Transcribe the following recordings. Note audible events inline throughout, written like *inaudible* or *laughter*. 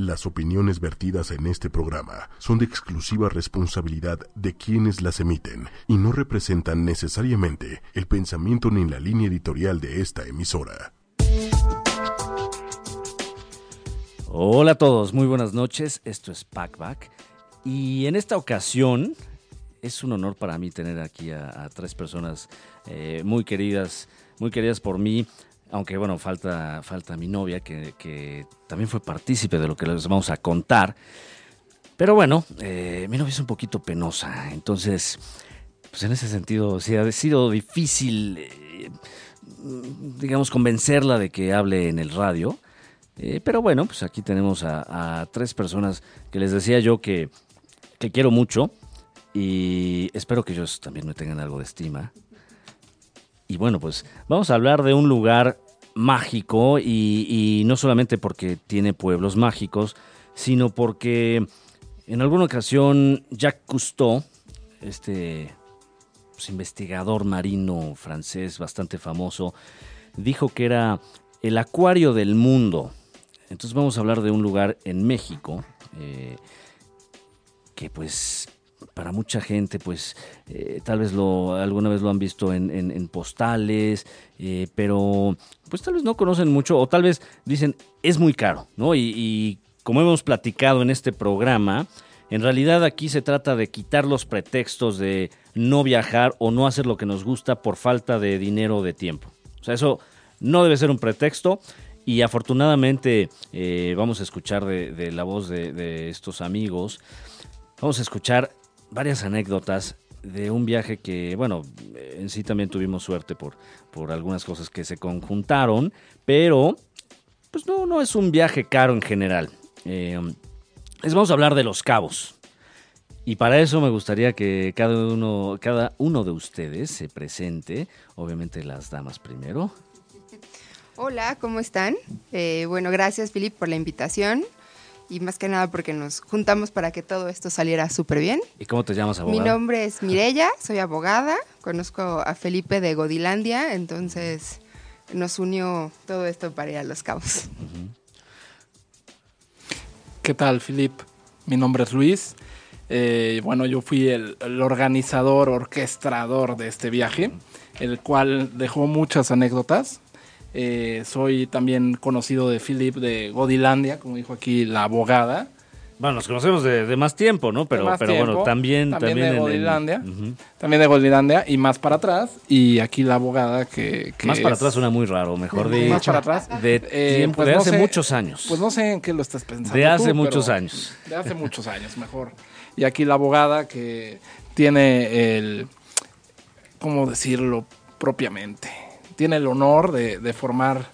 Las opiniones vertidas en este programa son de exclusiva responsabilidad de quienes las emiten y no representan necesariamente el pensamiento ni la línea editorial de esta emisora. Hola a todos, muy buenas noches. Esto es Packback y en esta ocasión es un honor para mí tener aquí a, tres personas eh, muy queridas, muy queridas por mí aunque bueno, falta, falta mi novia, que, también fue partícipe de lo que les vamos a contar. Pero bueno, eh, mi novia es un poquito penosa, entonces, pues en ese sentido, sí ha sido difícil, eh, digamos, convencerla de que hable en el radio. Eh, pero bueno, pues aquí tenemos a, tres personas que les decía yo que, que quiero mucho y espero que ellos también me tengan algo de estima. Y bueno, pues vamos a hablar de un lugar mágico y, no solamente porque tiene pueblos mágicos, sino porque en alguna ocasión Jacques Cousteau, este pues, investigador marino francés bastante famoso, dijo que era el acuario del mundo. Entonces vamos a hablar de un lugar en México eh, que pues para mucha gente, pues eh, tal vez lo alguna vez lo han visto en, postales, eh, pero pues tal vez no conocen mucho o tal vez dicen es muy caro, ¿no? Y, como hemos platicado en este programa, en realidad aquí se trata de quitar los pretextos de no viajar o no hacer lo que nos gusta por falta de dinero o de tiempo. O sea, eso no debe ser un pretexto. Y afortunadamente eh, vamos a escuchar de, la voz de, de estos amigos, vamos a escuchar varias anécdotas de un viaje que, bueno, en sí también tuvimos suerte por, por algunas cosas que se conjuntaron, pero pues no, no es un viaje caro en general. Eh, les vamos a hablar de los cabos. Y para eso me gustaría que cada uno, cada uno de ustedes se presente, obviamente las damas primero. Hola, ¿cómo están? Eh, bueno, gracias Filip por la invitación y más que nada porque nos juntamos para que todo esto saliera súper bien. ¿Y cómo te llamas, abogada? Mi nombre es Mirella, *laughs* soy abogada, conozco a Felipe de Godilandia, entonces nos unió todo esto para ir a Los Cabos. ¿Qué tal, Filip? Mi nombre es Luis. Eh, bueno, yo fui el, organizador, orquestador de este viaje, el cual dejó muchas anécdotas. Eh, soy también conocido de Philip de Godilandia, como dijo aquí la abogada. Bueno, nos conocemos de, más tiempo, ¿no? Pero, pero bueno, también, también, de Godilandia. También de Godilandia y más para atrás. Y aquí la abogada que. más para atrás suena muy raro, mejor de. Más para atrás. De, eh, pues de hace muchos años. Pues no sé en qué lo estás pensando. De hace muchos años. De hace muchos años, mejor. Y aquí la abogada que tiene el. ¿Cómo decirlo propiamente? Tiene el honor de, formar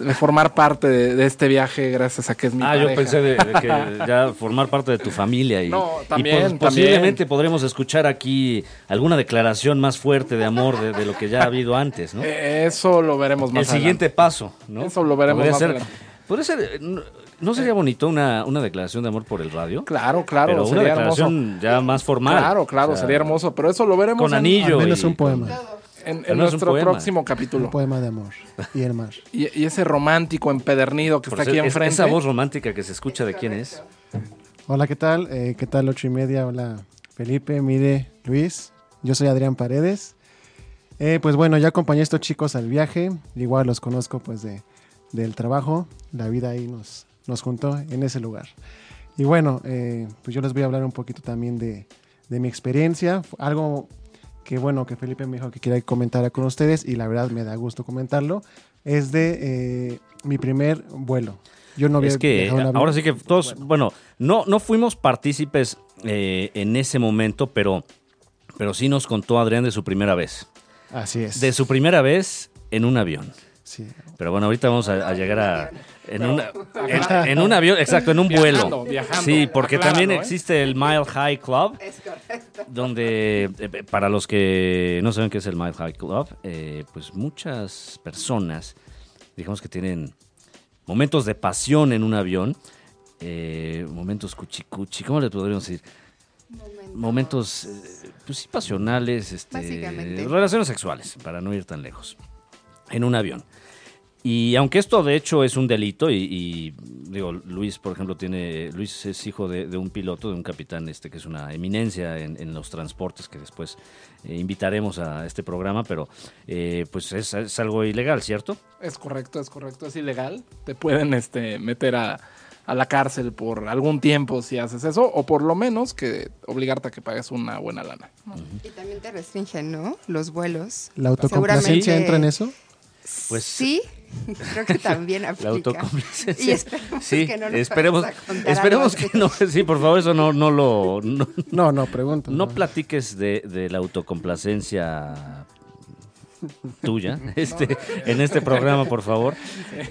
de formar parte de, este viaje gracias a que es mi Ah, yo pensé de, que *laughs* ya formar parte de tu familia y, no, también, posiblemente podremos escuchar aquí alguna declaración más fuerte de amor de, lo que ya ha habido antes, ¿no? Eh, eso lo veremos más El siguiente paso, ¿no? Eso lo veremos más ser, Podría ser, ¿no sería bonito una, una declaración de amor por el radio? Claro, claro. Pero una declaración ya más formal. Claro, claro, sería hermoso, pero eso lo veremos. Con anillo. Al menos un poema en, nuestro próximo capítulo. Un poema de amor y el mar. Y, ese romántico empedernido que está aquí enfrente. Esa voz romántica que se escucha de quién es. Hola, ¿qué tal? Eh, ¿Qué tal? Ocho y media. Hola, Felipe, Mire, Luis. Yo soy Adrián Paredes. Eh, pues bueno, ya acompañé a estos chicos al viaje. Igual los conozco pues de, del trabajo. La vida ahí nos, nos juntó en ese lugar. Y bueno, eh, pues yo les voy a hablar un poquito también de, de mi experiencia. Algo que bueno que Felipe me dijo que quería comentar con ustedes y la verdad me da gusto comentarlo, es de eh, mi primer vuelo. Yo no había es que ahora sí que todos, bueno, no, no fuimos partícipes eh, en ese momento, pero, pero sí nos contó Adrián de su primera vez. Así es. De su primera vez en un avión. Sí. Pero bueno, ahorita vamos a, llegar a. En, en, un avión, exacto, en un vuelo. sí, porque también ¿eh? existe el Mile High Club. Donde, eh, para los que no saben qué es el Mile High Club, eh, pues muchas personas, digamos que tienen momentos de pasión en un avión, momentos cuchicuchi, ¿cómo le podríamos decir? Momentos, pues sí, pasionales, este, relaciones sexuales, para no ir tan lejos, en un avión. Y aunque esto de hecho es un delito, y, y, digo, Luis, por ejemplo, tiene, Luis es hijo de, de un piloto, de un capitán este que es una eminencia en, en los transportes, que después eh, invitaremos a este programa, pero eh, pues es, es algo ilegal, ¿cierto? Es correcto, es correcto, es ilegal. Te pueden este, meter a, a la cárcel por algún tiempo si haces eso, o por lo menos que obligarte a que pagues una buena lana. Y también te restringen, ¿no? Los vuelos. ¿La autocomplacencia entra en eso? Pues- sí, *laughs* creo que también aplica. La autocomplacencia. Y esperemos sí, que no nos esperemos, esperemos que no. Sí, por favor, eso no, no lo. No, No, no, pregunto. no platiques de, de la autocomplacencia tuya *laughs* este, en este programa, por favor.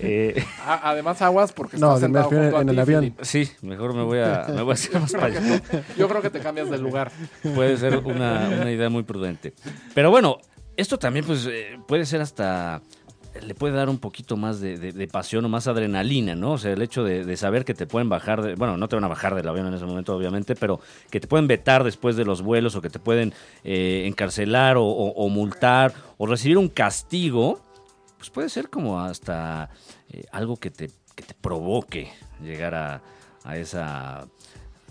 Eh, además, aguas porque No, estás sentado junto a en el avión. Felipe. sí, mejor me voy a, me voy a hacer más para allá. Yo creo que te cambias de lugar. Puede ser una, una idea muy prudente. Pero bueno, esto también pues eh, puede ser hasta le puede dar un poquito más de, pasión o más adrenalina, ¿no? O sea, el hecho de, saber que te pueden bajar, de- bueno, no te van a bajar del avión en ese momento, obviamente, pero que te pueden vetar después de los vuelos o que te pueden eh, encarcelar o multar o recibir un castigo, pues puede ser como hasta eh, algo que te, que te provoque llegar a, a esa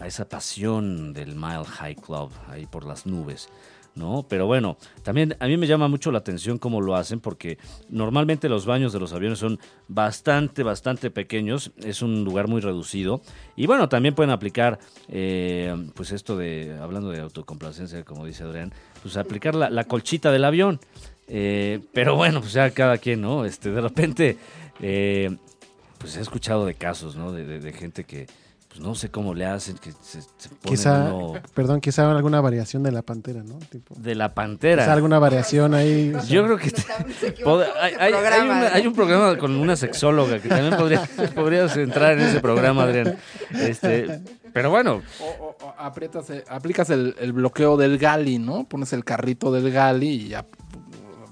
a esa pasión del Mile High Club ahí por las nubes. ¿No? Pero bueno, también a mí me llama mucho la atención cómo lo hacen porque normalmente los baños de los aviones son bastante, bastante pequeños, es un lugar muy reducido y bueno, también pueden aplicar, eh, pues esto de, hablando de autocomplacencia, como dice Adrián, pues aplicar la, colchita del avión. Eh, pero bueno, pues ya cada quien, ¿no? Este, de repente, eh, pues he escuchado de casos, ¿no? De, de- de gente que, pues no sé cómo le hacen, que se, se ponen Quizá, uno perdón, quizá alguna variación de la pantera, ¿no? Tipo, de la quizá pantera. alguna variación ahí. Yo creo que te- pod- hay, hay- hay programa, una- Adrián. hay un programa con una sexóloga que también podría, *laughs* podrías entrar en ese programa, Adrián. Este, pero bueno, O, o- o aprietas, eh, aplicas el, el bloqueo del gali, ¿no? Pones el carrito del gali y ya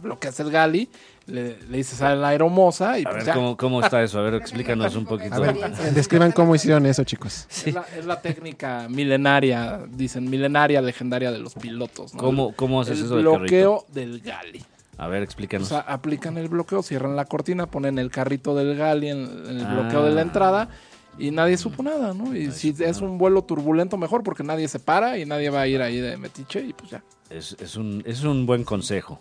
bloqueas el gali, le, le dices a la aeromoza y a pues ver ya. ¿cómo, cómo está eso. A ver, explícanos un poquito. A ver, *laughs* *laughs* describan cómo hicieron eso, chicos. Es, la, es la técnica milenaria, dicen, milenaria, legendaria de los pilotos, ¿no? ¿Cómo, cómo haces el eso del carrito? bloqueo del gali. A ver, O explícanos. sea, aplican el bloqueo, cierran la cortina, ponen el carrito del gali en, en el Ah. bloqueo de la entrada y nadie supo nada, ¿no? Y si es un vuelo turbulento, mejor porque nadie se para y nadie va a ir ahí de metiche y pues ya. Es, es un, es un buen consejo.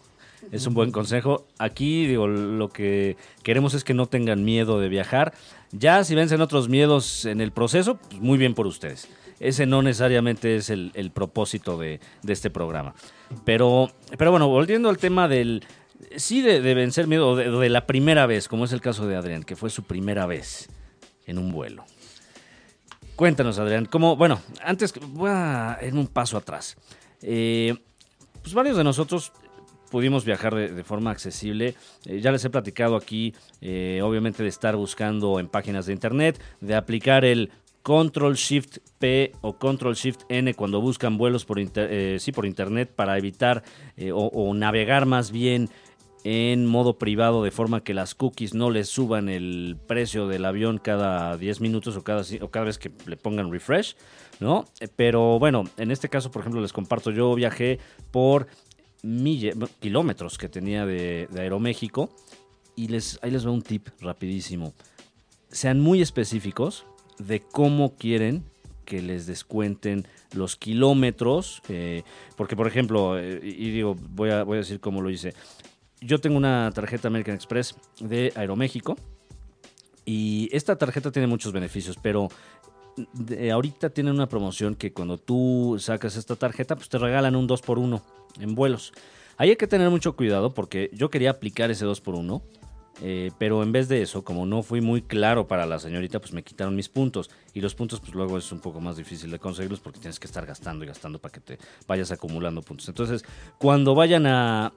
Es un buen consejo. Aquí, digo, lo que queremos es que no tengan miedo de viajar. Ya si vencen otros miedos en el proceso, pues muy bien por ustedes. Ese no necesariamente es el, propósito de, este programa. Pero, pero bueno, volviendo al tema del... Sí, de, de vencer miedo, de, de la primera vez, como es el caso de Adrián, que fue su primera vez en un vuelo. Cuéntanos, Adrián, cómo, bueno, antes voy a ir un paso atrás. Eh, pues varios de nosotros pudimos viajar de, forma accesible. Eh, ya les he platicado aquí, eh, obviamente, de estar buscando en páginas de internet, de aplicar el Control Shift P o Control Shift N cuando buscan vuelos por, inter- eh, sí, por internet para evitar o, o navegar más bien en modo privado de forma que las cookies no les suban el precio del avión cada 10 minutos o cada, o cada vez que le pongan refresh, ¿no? Pero bueno, en este caso, por ejemplo, les comparto, yo viajé por mille- kilómetros que tenía de, Aeroméxico y les, ahí les va un tip rapidísimo. Sean muy específicos de cómo quieren que les descuenten los kilómetros, eh, porque por ejemplo, eh, y y digo, voy a, voy a decir cómo lo hice. Yo tengo una tarjeta American Express de Aeroméxico y esta tarjeta tiene muchos beneficios, pero de- ahorita tienen una promoción que cuando tú sacas esta tarjeta, pues te regalan un 2x1 en vuelos. Ahí hay que tener mucho cuidado porque yo quería aplicar ese 2x1, eh, pero en vez de eso, como no fui muy claro para la señorita, pues me quitaron mis puntos. Y los puntos, pues luego es un poco más difícil de conseguirlos porque tienes que estar gastando y gastando para que te vayas acumulando puntos. Entonces, cuando vayan a,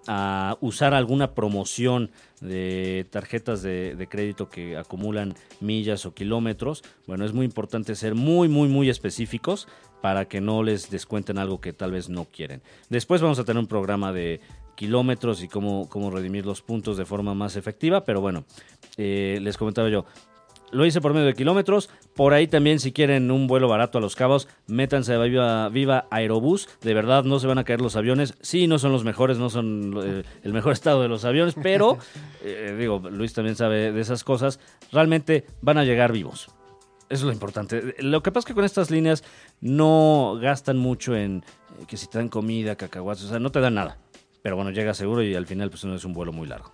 usar alguna promoción de tarjetas de crédito que acumulan millas o kilómetros, bueno, es muy importante ser muy, muy, muy específicos para que no les descuenten algo que tal vez no quieren. Después vamos a tener un programa de kilómetros y cómo, cómo redimir los puntos de forma más efectiva, pero bueno, eh, les comentaba yo, lo hice por medio de kilómetros. Por ahí también, si quieren un vuelo barato a Los Cabos, métanse a Viva, Viva Aerobús. De verdad, no se van a caer los aviones. Sí, no son los mejores, no son eh, el mejor *laughs* estado de los aviones, pero, *laughs* eh, digo, Luis también sabe de esas cosas. Realmente van a llegar vivos. Eso es lo importante. Lo que pasa es que con estas líneas no gastan mucho en eh, que si te dan comida, cacahuates, o sea, no te dan nada. Pero bueno, llega seguro y al final pues no es un vuelo muy largo.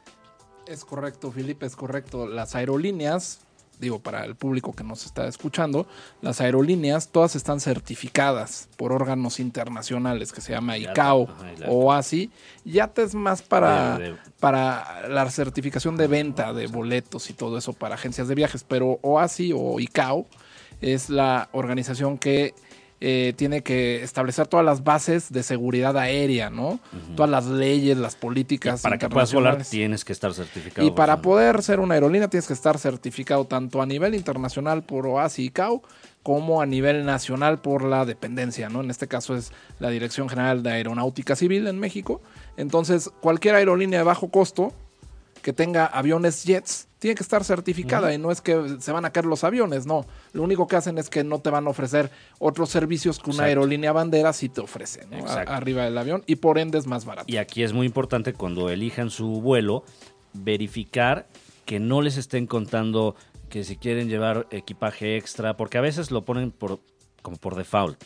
Es correcto, Felipe, es correcto. Las aerolíneas, digo, para el público que nos está escuchando, las aerolíneas todas están certificadas por órganos internacionales que se llama ICAO Ajá, o ASI. IATA es más para, De- de- para la certificación de venta de boletos y todo eso para agencias de viajes, pero OASI o ICAO es la organización que eh, tiene que establecer todas las bases de seguridad aérea, ¿no? Todas las leyes, las políticas. Para que puedas volar tienes que estar certificado. Y para poder ser una aerolínea tienes que estar certificado tanto a nivel internacional por OASI y ICAO como a nivel nacional por la dependencia, ¿no? En este caso es la Dirección General de Aeronáutica Civil en México. Entonces, cualquier aerolínea de bajo costo que tenga aviones jets tiene que estar certificada y no es que se van a caer los aviones, no. Lo único que hacen es que no te van a ofrecer otros servicios que una Exacto. aerolínea bandera sí te ofrece, ¿no? Arriba del avión y por ende es más barato. Y aquí es muy importante cuando elijan su vuelo, verificar que no les estén contando que si quieren llevar equipaje extra, porque a veces lo ponen por, como por default.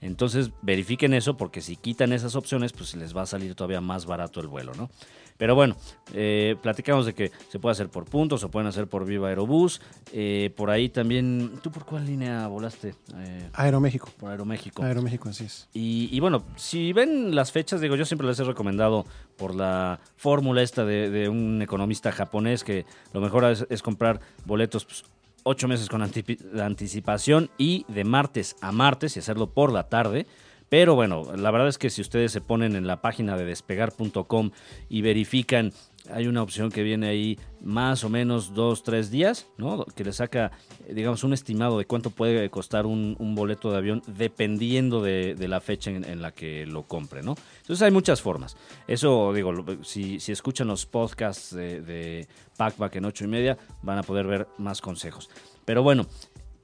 Entonces verifiquen eso porque si quitan esas opciones, pues les va a salir todavía más barato el vuelo, ¿no? Pero bueno, eh, platicamos de que se puede hacer por puntos o pueden hacer por Viva Aerobús. Eh, por ahí también, ¿tú por cuál línea volaste? Eh, Aeroméxico. por Aeroméxico. Aeroméxico, así es. Y, y bueno, si ven las fechas, digo, yo siempre les he recomendado por la fórmula esta de, de un economista japonés que lo mejor es, es comprar boletos pues, ocho meses con anticipación y de martes a martes y hacerlo por la tarde. Pero bueno, la verdad es que si ustedes se ponen en la página de despegar.com y verifican, hay una opción que viene ahí más o menos dos, tres días, ¿no? Que le saca, digamos, un estimado de cuánto puede costar un, boleto de avión dependiendo de, la fecha en, la que lo compre, ¿no? Entonces hay muchas formas. Eso, digo, si, escuchan los podcasts de, de Packback en ocho y media, van a poder ver más consejos. Pero bueno,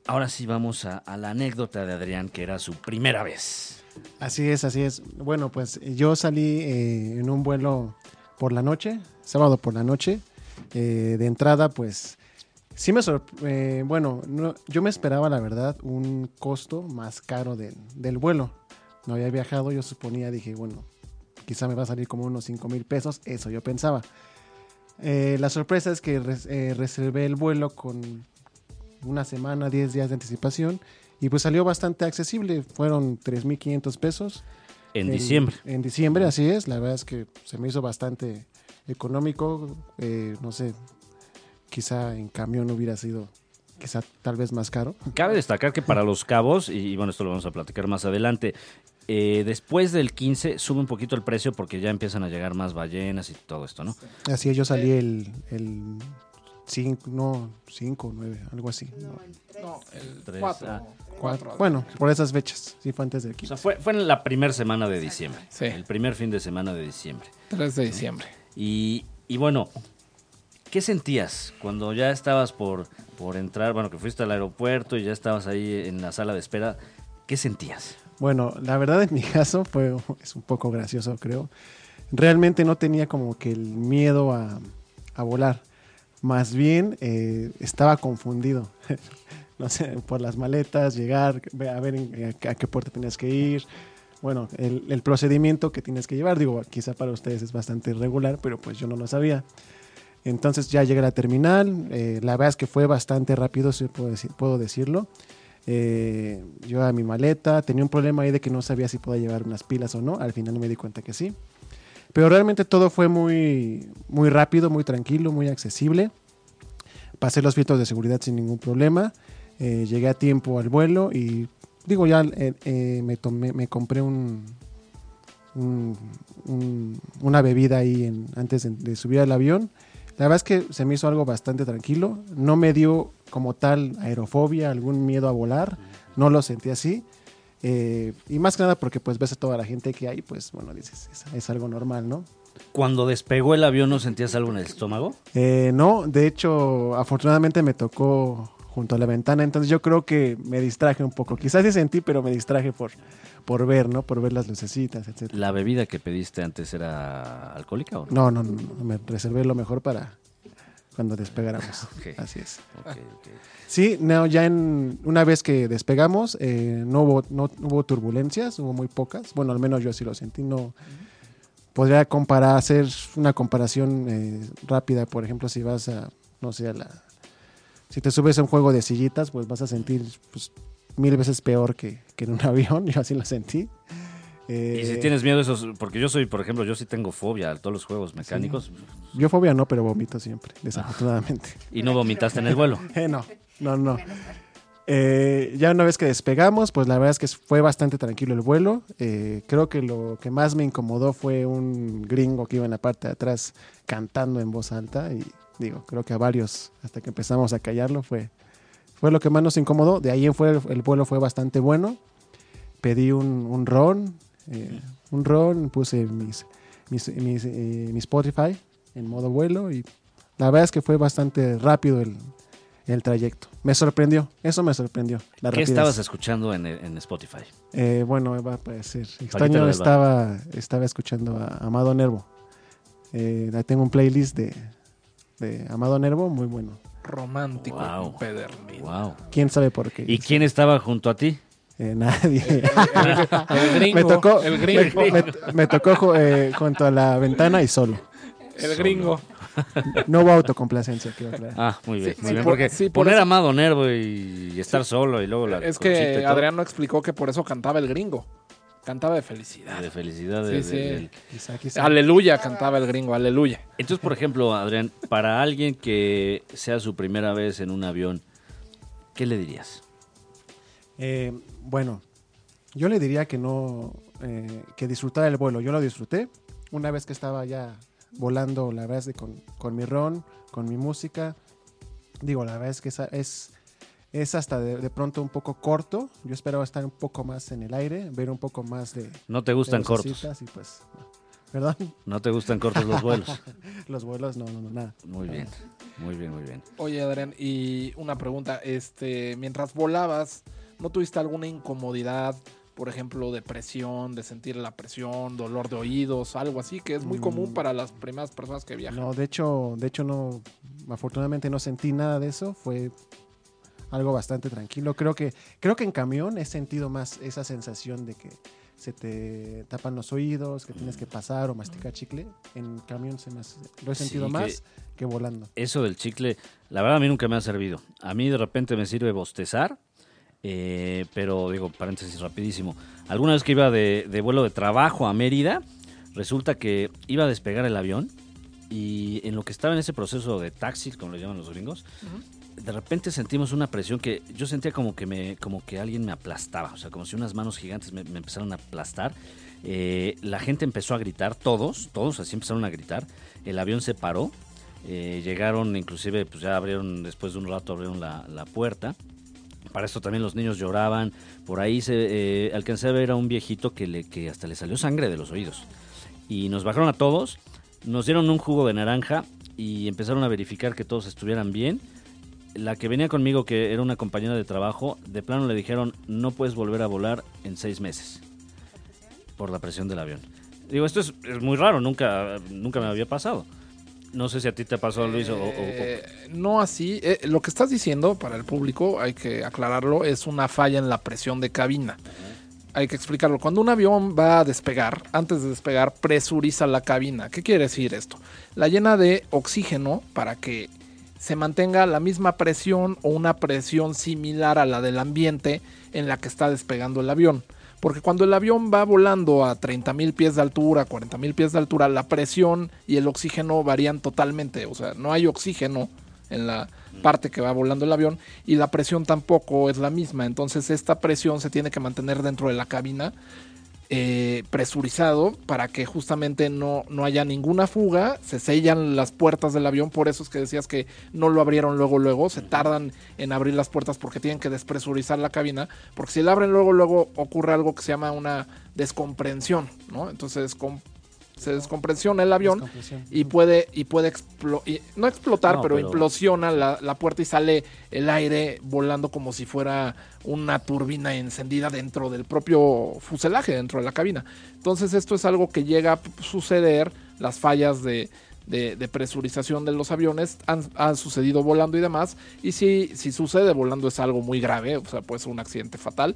ahora sí vamos a la anécdota de Adrián, que era su primera vez. Así es, así es. Bueno, pues yo salí eh, en un vuelo por la noche, sábado por la noche. Eh, de entrada, pues sí me sorprendió. bueno, no- yo me esperaba, la verdad, un costo más caro del, vuelo. No había viajado, yo suponía, dije, bueno, quizá me va a salir como unos 5 mil pesos, eso yo pensaba. Eh, la sorpresa es que res- eh, reservé el vuelo con una semana, 10 días de anticipación y pues salió bastante accesible, fueron 3.500 pesos. En diciembre. En diciembre, así es, la verdad es que se me hizo bastante económico, eh, no sé, quizá en camión hubiera sido quizá tal vez más caro. Cabe destacar que para los cabos, y, y bueno, esto lo vamos a platicar más adelante, eh, después del 15 sube un poquito el precio porque ya empiezan a llegar más ballenas y todo esto, ¿no? Así es, yo salí el, el 5, no, 5, 9, algo así. no, No, el Tres, 4. ah. cuatro. Bueno, por esas fechas, sí fue antes del O 15. sea, fue, fue en la primera semana de diciembre. Sí. El primer fin de semana de diciembre. 3 de diciembre. Y, y bueno, ¿qué sentías cuando ya estabas por, por entrar? Bueno, que fuiste al aeropuerto y ya estabas ahí en la sala de espera. ¿Qué sentías? Bueno, la verdad en mi caso fue es un poco gracioso, creo. Realmente no tenía como que el miedo a, a volar. Más bien eh, estaba confundido. *laughs* no sé, por las maletas, llegar, a ver en- a, qué puerta tenías que ir. Bueno, el, procedimiento que tienes que llevar, digo, quizá para ustedes es bastante irregular, pero pues yo no lo sabía. Entonces ya llegué a la terminal, eh, la verdad es que fue bastante rápido, si puedo decirlo. Eh, yo a mi maleta, tenía un problema ahí de que no sabía si podía llevar unas pilas o no, al final me di cuenta que sí. Pero realmente todo fue muy, muy rápido, muy tranquilo, muy accesible. Pasé los filtros de seguridad sin ningún problema. Eh, llegué a tiempo al vuelo y digo ya eh, eh, me, tomé, me compré un, un- un- una bebida ahí en- antes de subir al avión. La verdad es que se me hizo algo bastante tranquilo. No me dio como tal aerofobia, algún miedo a volar. No lo sentí así. Eh, y más que nada porque pues ves a toda la gente que hay, pues bueno, dices, es, es algo normal, ¿no? Cuando despegó el avión, ¿no sentías algo en el estómago? Eh, no, de hecho, afortunadamente me tocó junto a la ventana. Entonces yo creo que me distraje un poco. Quizás sí sentí, pero me distraje por, por ver, ¿no? Por ver las lucecitas, etc. ¿La bebida que pediste antes era alcohólica o no? No, no, no, me reservé lo mejor para cuando despegáramos. *laughs* Así es. Sí, no, ya en una vez que despegamos, eh, no, hubo, no hubo turbulencias, hubo muy pocas. Bueno, al menos yo así lo sentí. No podría comparar, hacer una comparación eh, rápida, por ejemplo, si vas a, no sé, a la, si te subes a un juego de sillitas, pues vas a sentir pues, mil veces peor que, que en un *laughs* avión. Yo así lo sentí. Eh, Y si tienes miedo de esos, porque yo soy, por ejemplo, yo sí tengo fobia a todos los juegos mecánicos Yo fobia no, pero vomito siempre, desafortunadamente. y no vomitaste en el vuelo. *laughs* Eh, no, no, no. Eh, ya una vez que despegamos, pues la verdad es que fue bastante tranquilo el vuelo. Eh, creo que lo que más me incomodó fue un gringo que iba en la parte de atrás cantando en voz alta y digo, creo que a varios, hasta que empezamos a callarlo, fue, fue lo que más nos incomodó. De ahí en fuera el, el vuelo fue bastante bueno. Pedí un, un ron, eh, un ron, puse mis, mis, mis, eh, mi Spotify en modo vuelo y la verdad es que fue bastante rápido el, el trayecto. Me sorprendió, eso me sorprendió. La ¿Qué rapidez. estabas escuchando en, en Spotify? Eh, bueno, va a parecer extraño. Estaba, estaba escuchando a Amado Nervo. Eh, ahí tengo un playlist de, de Amado Nervo muy bueno. Romántico, Wow. Wow. ¿Quién sabe por qué? ¿Y quién estaba junto a ti? Eh, nadie. El gringo, *laughs* me tocó, el gringo, me, me- me tocó eh, junto a la ventana y solo. el gringo. No hubo autocomplacencia, quiero aclarar. Ah, muy bien, Sí, muy sí, bien. por- Porque sí, por poner eso- a Amado Nervo y, y estar solo y luego la Es que Adrián no explicó que por eso cantaba el gringo. Cantaba de felicidad. de felicidad. Sí, de- de- del- Quizá, quizá. Aleluya cantaba el gringo, aleluya. Entonces, por ejemplo, Adrián, para alguien que sea su primera vez en un avión, ¿qué le dirías? Eh, bueno, yo le diría que no, eh, que disfrutara el vuelo. Yo lo disfruté. Una vez que estaba ya volando, la verdad es que con, con mi ron, con mi música. Digo, la verdad es que esa- es, es hasta de, de pronto un poco corto. Yo esperaba estar un poco más en el aire, ver un poco más de... No te gustan cortos. Y pues. Perdón, No te gustan cortos los vuelos. *laughs* los vuelos, no, no, no, nada. Muy bien, muy bien, muy bien. Oye, Adrián, y una pregunta, este, mientras volabas, ¿no tuviste alguna incomodidad, por ejemplo, de presión, de sentir la presión, dolor de oídos, algo así, que es muy Mm. común para las primeras personas que viajan? No, de hecho, de hecho no, afortunadamente no sentí nada de eso. Fue algo bastante tranquilo. Creo que, creo que en camión he sentido más esa sensación de que se te tapan los oídos, que tienes que pasar o masticar chicle. En camión se me hace- lo he sentido Sí, más que volando. Eso del chicle, la verdad a mí nunca me ha servido. A mí de repente me sirve bostezar, eh, pero digo, paréntesis rapidísimo. Alguna vez que iba de, de vuelo de trabajo a Mérida, resulta que iba a despegar el avión y en lo que estaba en ese proceso de taxi, como le llaman los gringos, de repente sentimos una presión que yo sentía como que me como que alguien me aplastaba, o sea, como si unas manos gigantes me, me empezaron a aplastar. Eh, la gente empezó a gritar, todos, todos así empezaron a gritar. El avión se paró, eh, llegaron, inclusive, pues ya abrieron, después de un rato abrieron la, la puerta. Para esto también los niños lloraban. Por ahí se eh, alcancé a ver a un viejito que, le, hasta le salió sangre de los oídos. Y nos bajaron a todos, nos dieron un jugo de naranja y empezaron a verificar que todos estuvieran bien. La que venía conmigo, que era una compañera de trabajo, de plano le dijeron, no puedes volver a volar en seis meses por la presión del avión. Digo, esto es, es muy raro, nunca, nunca me había pasado. No sé si a ti te pasó, Luis, o- Eh, no así. Eh, lo que estás diciendo para el público, hay que aclararlo, es una falla en la presión de cabina. Hay que explicarlo. Cuando un avión va a despegar, antes de despegar, presuriza la cabina. ¿Qué quiere decir esto? La llena de oxígeno para que se mantenga la misma presión o una presión similar a la del ambiente en la que está despegando el avión. Porque cuando el avión va volando a 30.000 pies de altura, 40.000 pies de altura, la presión y el oxígeno varían totalmente. O sea, no hay oxígeno en la parte que va volando el avión y la presión tampoco es la misma. Entonces esta presión se tiene que mantener dentro de la cabina eh, presurizado para que justamente no, no haya ninguna fuga, se sellan las puertas del avión, por eso es que decías que no lo abrieron luego, luego, se tardan en abrir las puertas porque tienen que despresurizar la cabina, porque si la abren luego, luego ocurre algo que se llama una descomprensión, ¿no? Entonces com- se descompresiona el avión y puede, y puede explo- y- no explotar, No, pero, pero- implosiona la, la puerta y sale el aire volando como si fuera una turbina encendida dentro del propio fuselaje, dentro de la cabina. Entonces esto es algo que llega a suceder, las fallas de, de- de presurización de los aviones han, han sucedido volando y demás, y si, si sucede volando es algo muy grave, o sea, puede ser un accidente fatal,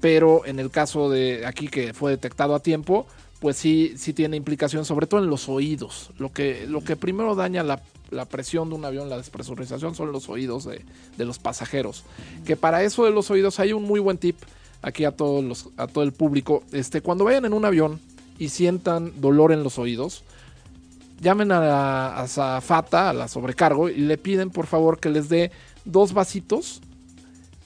pero en el caso de aquí que fue detectado a tiempo, pues sí, sí tiene implicación, sobre todo en los oídos. Lo que, lo que primero daña la, la presión de un avión, la despresurización, son los oídos de, de los pasajeros. Que para eso de los oídos hay un muy buen tip aquí a todos los, a todo el público. Este, cuando vayan en un avión y sientan dolor en los oídos, llamen a la a Zafata, a la sobrecargo, y le piden por favor que les dé dos vasitos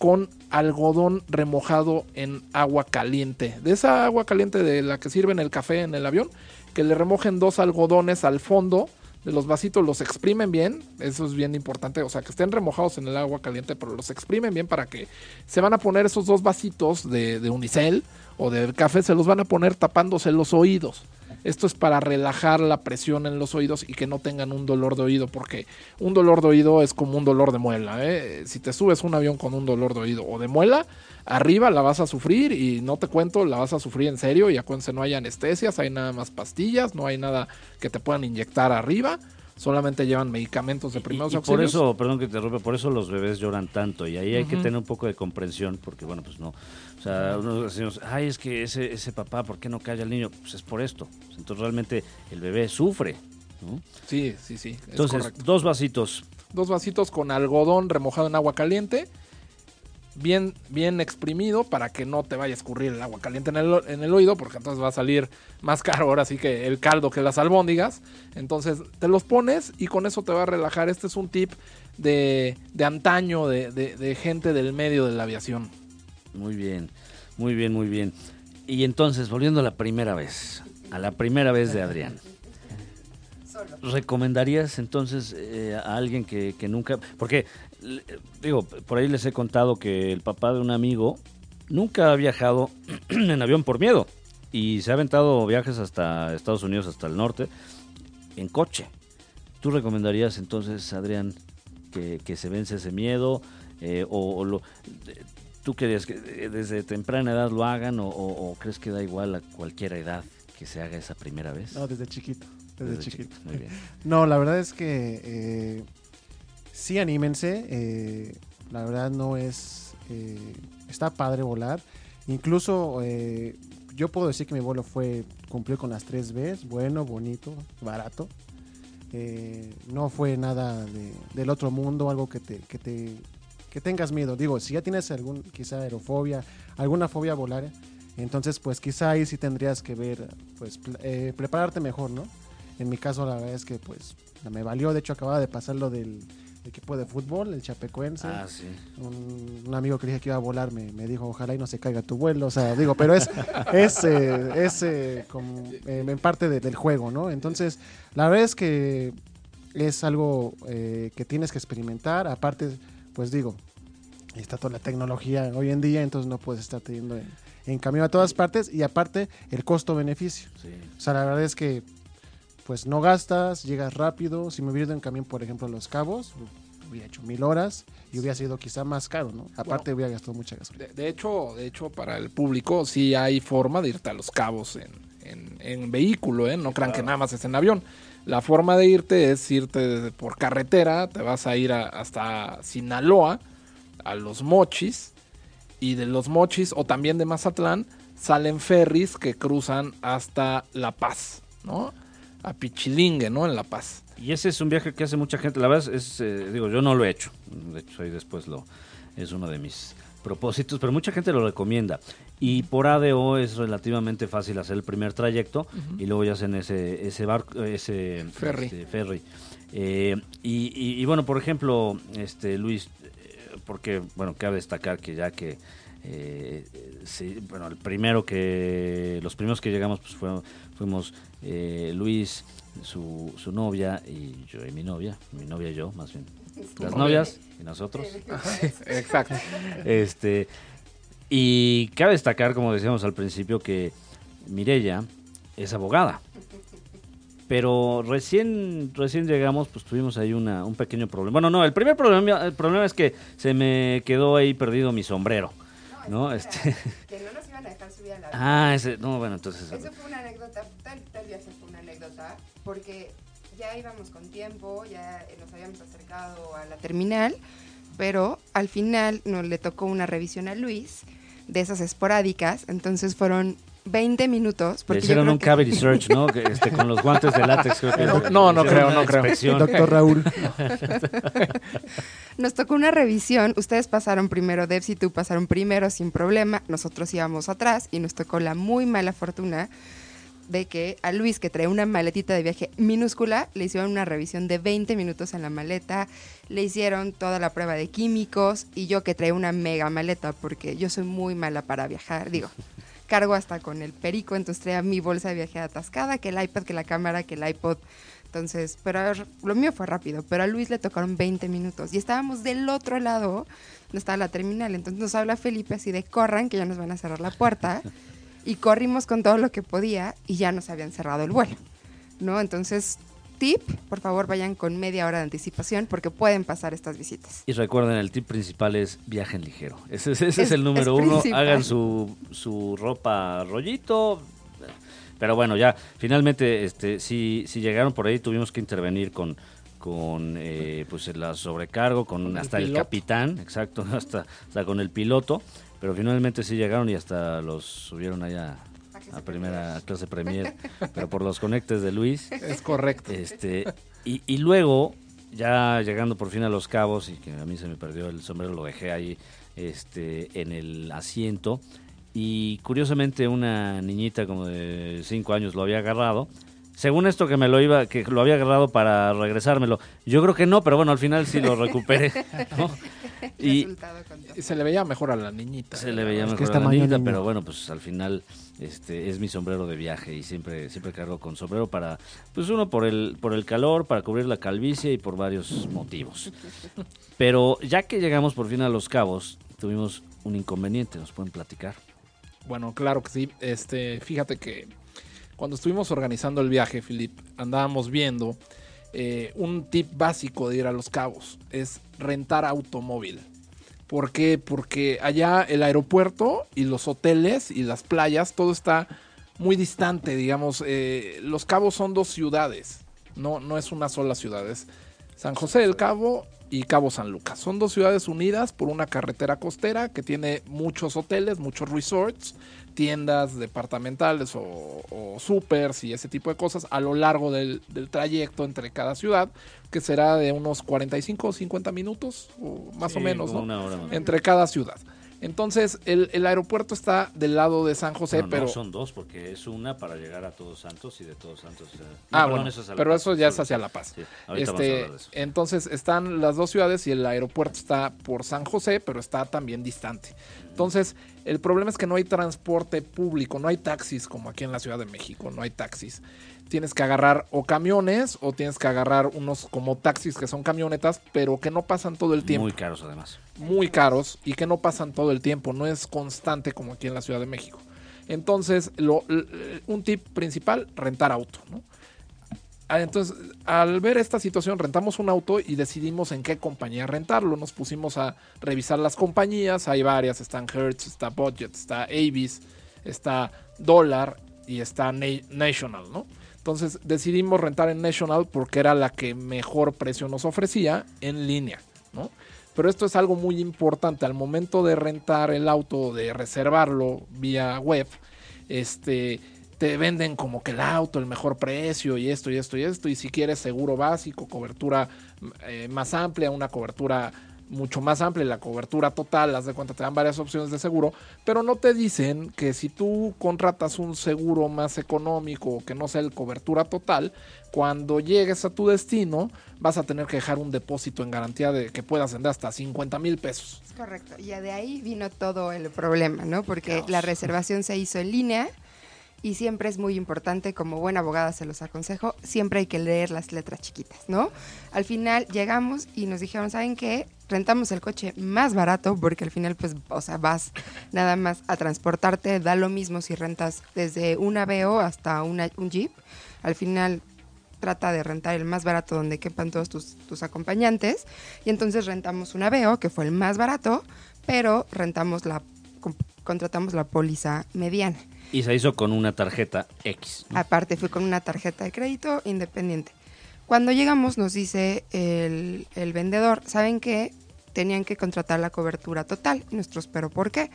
con algodón remojado en agua caliente. De esa agua caliente de la que sirven el café en el avión, que le remojen dos algodones al fondo de los vasitos, los exprimen bien, eso es bien importante, o sea, que estén remojados en el agua caliente, pero los exprimen bien para que se van a poner esos dos vasitos de, de unicel o de café, se los van a poner tapándose los oídos. Esto es para relajar la presión en los oídos y que no tengan un dolor de oído, porque un dolor de oído es como un dolor de muela. ¿eh? Si te subes un avión con un dolor de oído o de muela, arriba la vas a sufrir y no te cuento, la vas a sufrir en serio. Y acuérdense, no hay anestesias, hay nada más pastillas, no hay nada que te puedan inyectar arriba. Solamente llevan medicamentos de Y, primeros y por auxilios. eso, perdón que te interrumpa, por eso los bebés lloran tanto y ahí hay que tener un poco de comprensión porque, bueno, pues no. O sea, uno decimos, ay, es que ese, ese papá, ¿por qué no calla al niño? Pues es por esto. Entonces realmente el bebé sufre. ¿no? Sí, sí, sí. es Entonces, dos vasitos. dos vasitos con algodón remojado en agua caliente, bien, bien exprimido para que no te vaya a escurrir el agua caliente en el, en el oído, porque entonces va a salir más caro ahora sí que el caldo que las albóndigas. Entonces te los pones y con eso te va a relajar. Este es un tip de, de antaño, de, de- de gente del medio de la aviación. Muy bien, muy bien, muy bien. Y entonces, volviendo a la primera vez, a la primera vez de Adrián. ¿Recomendarías entonces eh, a alguien que, que nunca... Porque, digo, por ahí les he contado que el papá de un amigo nunca ha viajado *clears throat* en avión por miedo y se ha aventado viajes hasta Estados Unidos, hasta el norte, en coche. ¿Tú recomendarías entonces, Adrián, que, que se vence ese miedo? Eh, o, o lo, de- ¿Tú querías que eh, desde temprana edad lo hagan o, o- o crees que da igual a cualquier edad que se haga esa primera vez? No, desde chiquito. Desde, Desde chiquito. chiquito, Muy bien. *laughs* No, la verdad es que eh, sí anímense. eh, la verdad no es... eh, está padre volar. Incluso eh, yo puedo decir que mi vuelo fue cumplir con las tres Bs. Bueno, bonito, barato. No fue nada de- del otro mundo, algo que te, que te que tengas miedo. Digo, si ya tienes algún quizá aerofobia, alguna fobia volar, entonces pues quizá ahí sí tendrías que ver, pues prepararte mejor, ¿no? En mi caso la verdad es que pues me valió, de hecho acababa de pasar lo del equipo de fútbol, el Chapecoense. Ah, sí. Un, un amigo que dije que iba a volar me, me dijo, ojalá y no se caiga tu vuelo. O sea, digo, pero es, *laughs* es, eh, es eh, como, eh, en parte de- del juego, ¿no? Entonces, la verdad es que es algo eh, que tienes que experimentar. Aparte, pues digo, está toda la tecnología hoy en día, entonces no puedes estar teniendo en, en camino a todas partes. Y aparte, el costo-beneficio. sí. O sea, la verdad es que pues no gastas, llegas rápido. Si me hubiera ido en camión, por ejemplo, a Los Cabos, hubiera hecho mil horas y hubiera sido quizá más caro, ¿no? Aparte hubiera gastado mucha gasolina. De, de hecho, de hecho, para el público sí hay forma de irte a los cabos en, en- en vehículo, ¿eh? No crean que nada más es en avión. La forma de irte es irte por carretera, te vas a ir a- hasta Sinaloa, a los Mochis, y de los Mochis o también de Mazatlán salen ferries que cruzan hasta La Paz, ¿no? A Pichilingue, ¿no? En La Paz. Y ese es un viaje que hace mucha gente. La verdad es, eh, digo, yo no lo he hecho. De hecho, ahí después lo es uno de mis propósitos, pero mucha gente lo recomienda. Y por ADO es relativamente fácil hacer el primer trayecto y luego ya hacen ese ese barco, ese Ferry. este, ferry. Eh, y, y- y bueno, por ejemplo, este Luis, eh, porque bueno, cabe destacar que ya que eh, sí, bueno, el primero que los primeros que llegamos pues fueron, fuimos eh, Luis, su, su novia y yo y mi novia, mi novia y yo, más bien. Las novia. novias y nosotros. *laughs* Exacto. Este, y cabe destacar, como decíamos al principio, que Mirella es abogada. pero recién, recién llegamos, pues tuvimos ahí una, un pequeño problema. Bueno, no, el primer problema, el problema es que se me quedó ahí perdido mi sombrero. ¿No? Este... *laughs* Que no nos iban a dejar subir a la Ah, ese, no, bueno, entonces... Eso fue una anécdota, tal, tal viaje fue una anécdota, porque ya íbamos con tiempo, ya nos habíamos acercado a la terminal, pero al final nos le tocó una revisión a Luis de esas esporádicas, entonces fueron 20 minutos. Porque hicieron un que- cavity search, ¿no? *laughs* Que, este, con los guantes de látex. Creo que No, le no, creo, no creo. inspección. Doctor *laughs* Raúl. *laughs* Nos tocó una revisión, ustedes pasaron primero, Debs y tú pasaron primero sin problema, nosotros íbamos atrás y nos tocó la muy mala fortuna de que a Luis, que trae una maletita de viaje minúscula, le hicieron una revisión de 20 minutos en la maleta, le hicieron toda la prueba de químicos y yo que traía una mega maleta porque yo soy muy mala para viajar, digo, cargo hasta con el perico, entonces traía mi bolsa de viaje atascada, que el iPad, que la cámara, que el iPod. Entonces, pero lo mío fue rápido, pero a Luis le tocaron 20 minutos y estábamos del otro lado donde estaba la terminal. Entonces nos habla Felipe así de corran que ya nos van a cerrar la puerta *laughs* y corrimos con todo lo que podía y ya nos habían cerrado el vuelo. ¿No? Entonces, tip, por favor vayan con media hora de anticipación porque pueden pasar estas visitas. Y recuerden, el tip principal es viajen ligero. Ese, es- ese es, Es- el número es uno. principal. Hagan su, su ropa rollito. Pero bueno, ya finalmente, este, si, si llegaron por ahí, tuvimos que intervenir con con eh, pues la sobrecargo, con, Con el hasta el, piloto. capitán, exacto, *laughs* hasta, hasta con el piloto, pero finalmente sí llegaron y hasta los subieron allá a primera clase premier, pero por los conectes de Luis. Es correcto. Este, y, y luego, ya llegando por fin a Los Cabos, y que a mí se me perdió el sombrero, lo dejé ahí este, en el asiento. Y curiosamente una niñita como de 5 años lo había agarrado. Según esto que me lo iba, que lo había agarrado para regresármelo. Yo creo que no, pero bueno, al final sí lo recuperé. *laughs* ¿no? Y, se le veía mejor a la niñita. se le veía Es que mejor a la niñita, pero bueno, pues al final este es mi sombrero de viaje y siempre siempre cargo con sombrero para pues uno por el por el calor, para cubrir la calvicie y por varios motivos. Pero ya que llegamos por fin a Los Cabos, tuvimos un inconveniente, nos pueden platicar. Bueno, claro que sí. Este, fíjate que cuando estuvimos organizando el viaje, Filip, andábamos viendo eh, un tip básico de ir a Los Cabos es rentar automóvil. ¿Por qué? Porque allá el aeropuerto y los hoteles y las playas, todo está muy distante, digamos. eh, los Cabos son dos ciudades, no, no es una sola ciudad, es San José del Cabo y Cabo San Lucas. Son dos ciudades unidas por una carretera costera que tiene muchos hoteles, muchos resorts, tiendas departamentales o, o supers y ese tipo de cosas a lo largo del, del trayecto entre cada ciudad, que será de unos 45 o 50 minutos, o más o menos, ¿no? una hora más. Entre cada ciudad. Entonces, el, el aeropuerto está del lado de San José, No, no, pero... son dos porque es una para llegar a Todos Santos y de Todos Santos. o sea, no, Ah, perdón, bueno, eso es pero Paz, eso ya es hacia La Paz. Sí, Este, hablar de eso. entonces están las dos ciudades y el aeropuerto está por San José, pero está también distante. Entonces, el problema es que no hay transporte público, no hay taxis como aquí en la Ciudad de México, no hay taxis. Tienes que agarrar o camiones o tienes que agarrar unos como taxis que son camionetas, pero que no pasan todo el tiempo Muy caros además. muy caros y que no pasan todo el tiempo, no es constante como aquí en la Ciudad de México. Entonces, lo- un tip principal, rentar auto. ¿no? Ah, Entonces, al ver esta situación, rentamos un auto y decidimos en qué compañía rentarlo. Nos pusimos a revisar las compañías, hay varias, están Hertz, está Budget, está Avis, está Dollar y está Na- National, ¿no? Entonces decidimos rentar en National porque era la que mejor precio nos ofrecía en línea, ¿no? Pero esto es algo muy importante al momento de rentar el auto, de reservarlo vía web, este, te venden como que el auto, el mejor precio y esto y esto y esto. Y si quieres seguro básico, cobertura eh, más amplia, una cobertura mucho más amplia, la cobertura total, haz de cuenta, te dan varias opciones de seguro, pero no te dicen que si tú contratas un seguro más económico o que no sea el cobertura total, cuando llegues a tu destino vas a tener que dejar un depósito en garantía de que pueda ascender hasta 50 mil pesos. Es correcto. Y de ahí vino todo el problema, ¿no? Porque la reservación se hizo en línea y siempre es muy importante, como buena abogada se los aconsejo, siempre hay que leer las letras chiquitas, ¿no? Al final llegamos y nos dijeron, ¿saben qué? Rentamos el coche más barato porque al final, pues, o sea, vas nada más a transportarte, da lo mismo si rentas desde una VO hasta una, un Jeep. Al final trata de rentar el más barato donde quepan todos tus, tus acompañantes. Y entonces rentamos un Aveo, que fue el más barato, pero rentamos la, con- contratamos la póliza mediana. Y se hizo con una tarjeta X. Aparte fui con una tarjeta de crédito independiente. Cuando llegamos nos dice el, el vendedor, ¿saben qué? Tenían que contratar la cobertura total. Y nosotros, ¿pero por qué?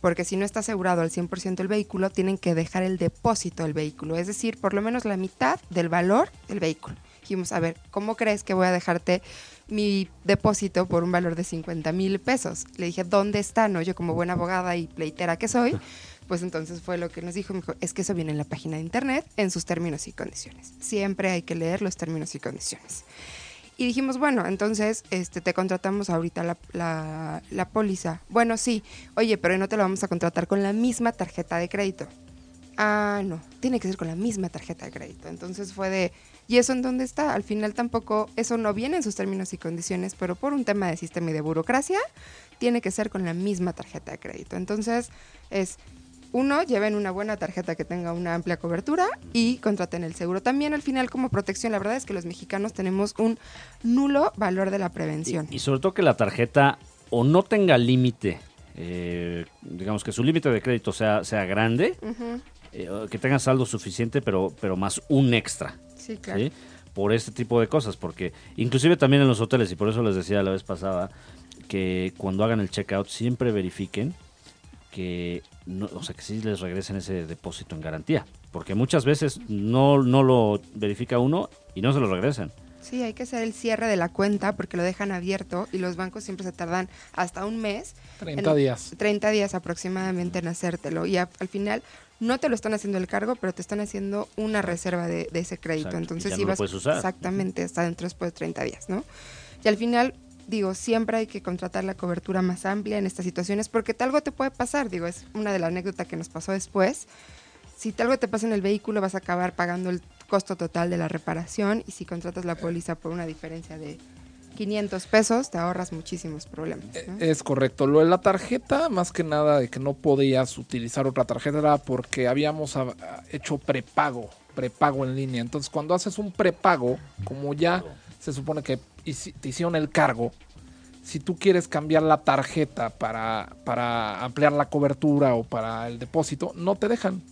Porque si no está asegurado al 100% el vehículo, tienen que dejar el depósito del vehículo. Es decir, por lo menos la mitad del valor del vehículo. Dijimos, a ver, ¿cómo crees que voy a dejarte mi depósito por un valor de 50 mil pesos? Le dije, ¿dónde está? No, yo como buena abogada y pleitera que soy, *laughs* pues entonces fue lo que nos dijo, me dijo, es que eso viene en la página de internet en sus términos y condiciones. Siempre hay que leer los términos y condiciones. Y dijimos, bueno, entonces este, te contratamos ahorita la, la, la póliza. Bueno, sí, oye, pero no te la vamos a contratar con la misma tarjeta de crédito. Ah, no, tiene que ser con la misma tarjeta de crédito. Entonces fue de, ¿y eso en dónde está? Al final tampoco, eso no viene en sus términos y condiciones, pero por un tema de sistema y de burocracia, tiene que ser con la misma tarjeta de crédito. Entonces es, uno, lleven una buena tarjeta que tenga una amplia cobertura y contraten el seguro. También al final como protección, la verdad es que los mexicanos tenemos un nulo valor de la prevención. Y, y sobre todo que la tarjeta o no tenga límite, eh, digamos que su límite de crédito sea, sea grande, eh, que tenga saldo suficiente, pero, pero más un extra. Sí, claro. ¿sí? Por este tipo de cosas, porque inclusive también en los hoteles, y por eso les decía la vez pasada, que cuando hagan el checkout siempre verifiquen que, no, o sea, que sí les regresen ese depósito en garantía, porque muchas veces no, no lo verifica uno y no se lo regresan. Sí, hay que hacer el cierre de la cuenta porque lo dejan abierto y los bancos siempre se tardan hasta un mes. 30 en- días. 30 días aproximadamente en hacértelo. Y a- al final no te lo están haciendo el cargo, pero te están haciendo una reserva de, de ese crédito. Exacto, Entonces sí no lo vas puedes usar. exactamente hasta dentro después de 30 días, ¿no? Y al final digo, siempre hay que contratar la cobertura más amplia en estas situaciones porque tal algo te puede pasar, digo, es una de las anécdotas que nos pasó después. Si algo te pasa en el vehículo vas a acabar pagando el costo total de la reparación y si contratas la póliza por una diferencia de 500 pesos te ahorras muchísimos problemas. ¿no? Es correcto. Lo de la tarjeta, más que nada de que no podías utilizar otra tarjeta, era porque habíamos hecho prepago, prepago en línea. Entonces, cuando haces un prepago, como ya se supone que te hicieron el cargo, si tú quieres cambiar la tarjeta para, para ampliar la cobertura o para el depósito, no te dejan.